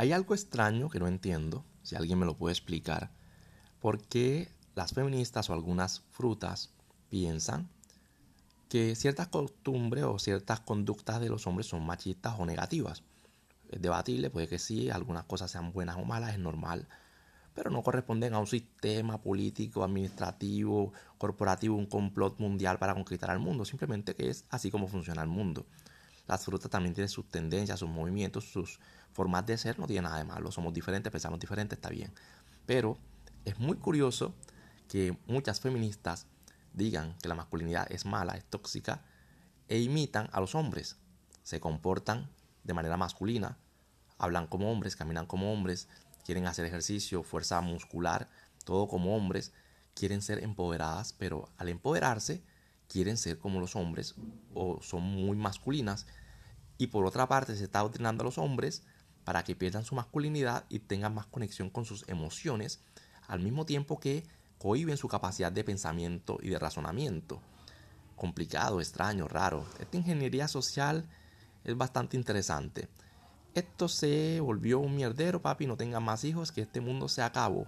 Hay algo extraño que no entiendo, si alguien me lo puede explicar, por qué las feministas o algunas frutas piensan que ciertas costumbres o ciertas conductas de los hombres son machistas o negativas. Es debatible, puede que sí, algunas cosas sean buenas o malas, es normal, pero no corresponden a un sistema político, administrativo, corporativo, un complot mundial para conquistar al mundo, simplemente que es así como funciona el mundo. Las frutas también tienen sus tendencias, sus movimientos, sus formas de ser, no tiene nada de malo, somos diferentes, pensamos diferentes, está bien. Pero es muy curioso que muchas feministas digan que la masculinidad es mala, es tóxica, e imitan a los hombres. Se comportan de manera masculina, hablan como hombres, caminan como hombres, quieren hacer ejercicio, fuerza muscular, todo como hombres, quieren ser empoderadas, pero al empoderarse quieren ser como los hombres o son muy masculinas. Y por otra parte se está adoctrinando a los hombres para que pierdan su masculinidad y tengan más conexión con sus emociones, al mismo tiempo que cohiben su capacidad de pensamiento y de razonamiento. Complicado, extraño, raro. Esta ingeniería social es bastante interesante esto se volvió un mierdero, papi, no tengan más hijos, que este mundo se acabó.